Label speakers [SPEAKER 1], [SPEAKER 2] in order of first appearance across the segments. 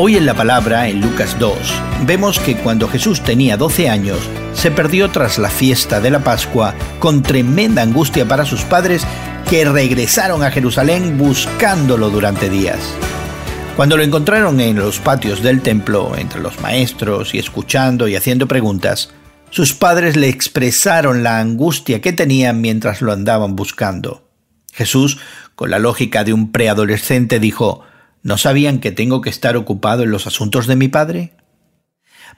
[SPEAKER 1] Hoy en la palabra, en Lucas 2, vemos que cuando Jesús tenía 12 años, se perdió tras la fiesta de la Pascua con tremenda angustia para sus padres que regresaron a Jerusalén buscándolo durante días. Cuando lo encontraron en los patios del templo, entre los maestros y escuchando y haciendo preguntas, sus padres le expresaron la angustia que tenían mientras lo andaban buscando. Jesús, con la lógica de un preadolescente, dijo, ¿No sabían que tengo que estar ocupado en los asuntos de mi Padre?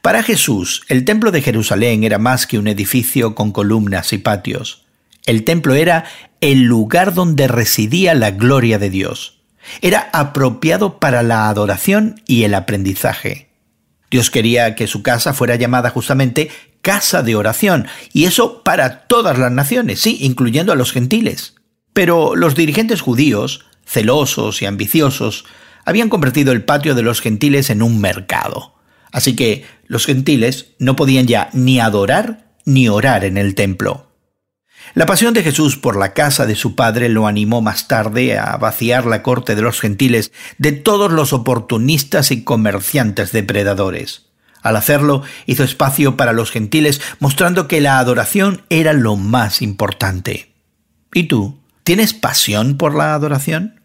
[SPEAKER 1] Para Jesús, el templo de Jerusalén era más que un edificio con columnas y patios. El templo era el lugar donde residía la gloria de Dios. Era apropiado para la adoración y el aprendizaje. Dios quería que su casa fuera llamada justamente casa de oración, y eso para todas las naciones, sí, incluyendo a los gentiles. Pero los dirigentes judíos, celosos y ambiciosos, habían convertido el patio de los gentiles en un mercado. Así que los gentiles no podían ya ni adorar ni orar en el templo. La pasión de Jesús por la casa de su padre lo animó más tarde a vaciar la corte de los gentiles de todos los oportunistas y comerciantes depredadores. Al hacerlo, hizo espacio para los gentiles, mostrando que la adoración era lo más importante. ¿Y tú? ¿Tienes pasión por la adoración?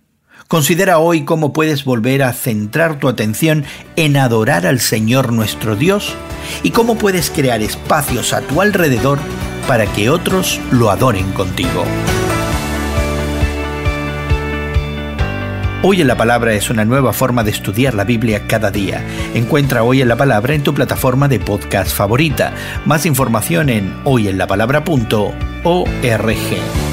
[SPEAKER 1] Considera hoy cómo puedes volver a centrar tu atención en adorar al Señor nuestro Dios y cómo puedes crear espacios a tu alrededor para que otros lo adoren contigo. Hoy en la Palabra es una nueva forma de estudiar la Biblia cada día. Encuentra Hoy en la Palabra en tu plataforma de podcast favorita. Más información en hoyenlapalabra.org.